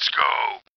Let's go.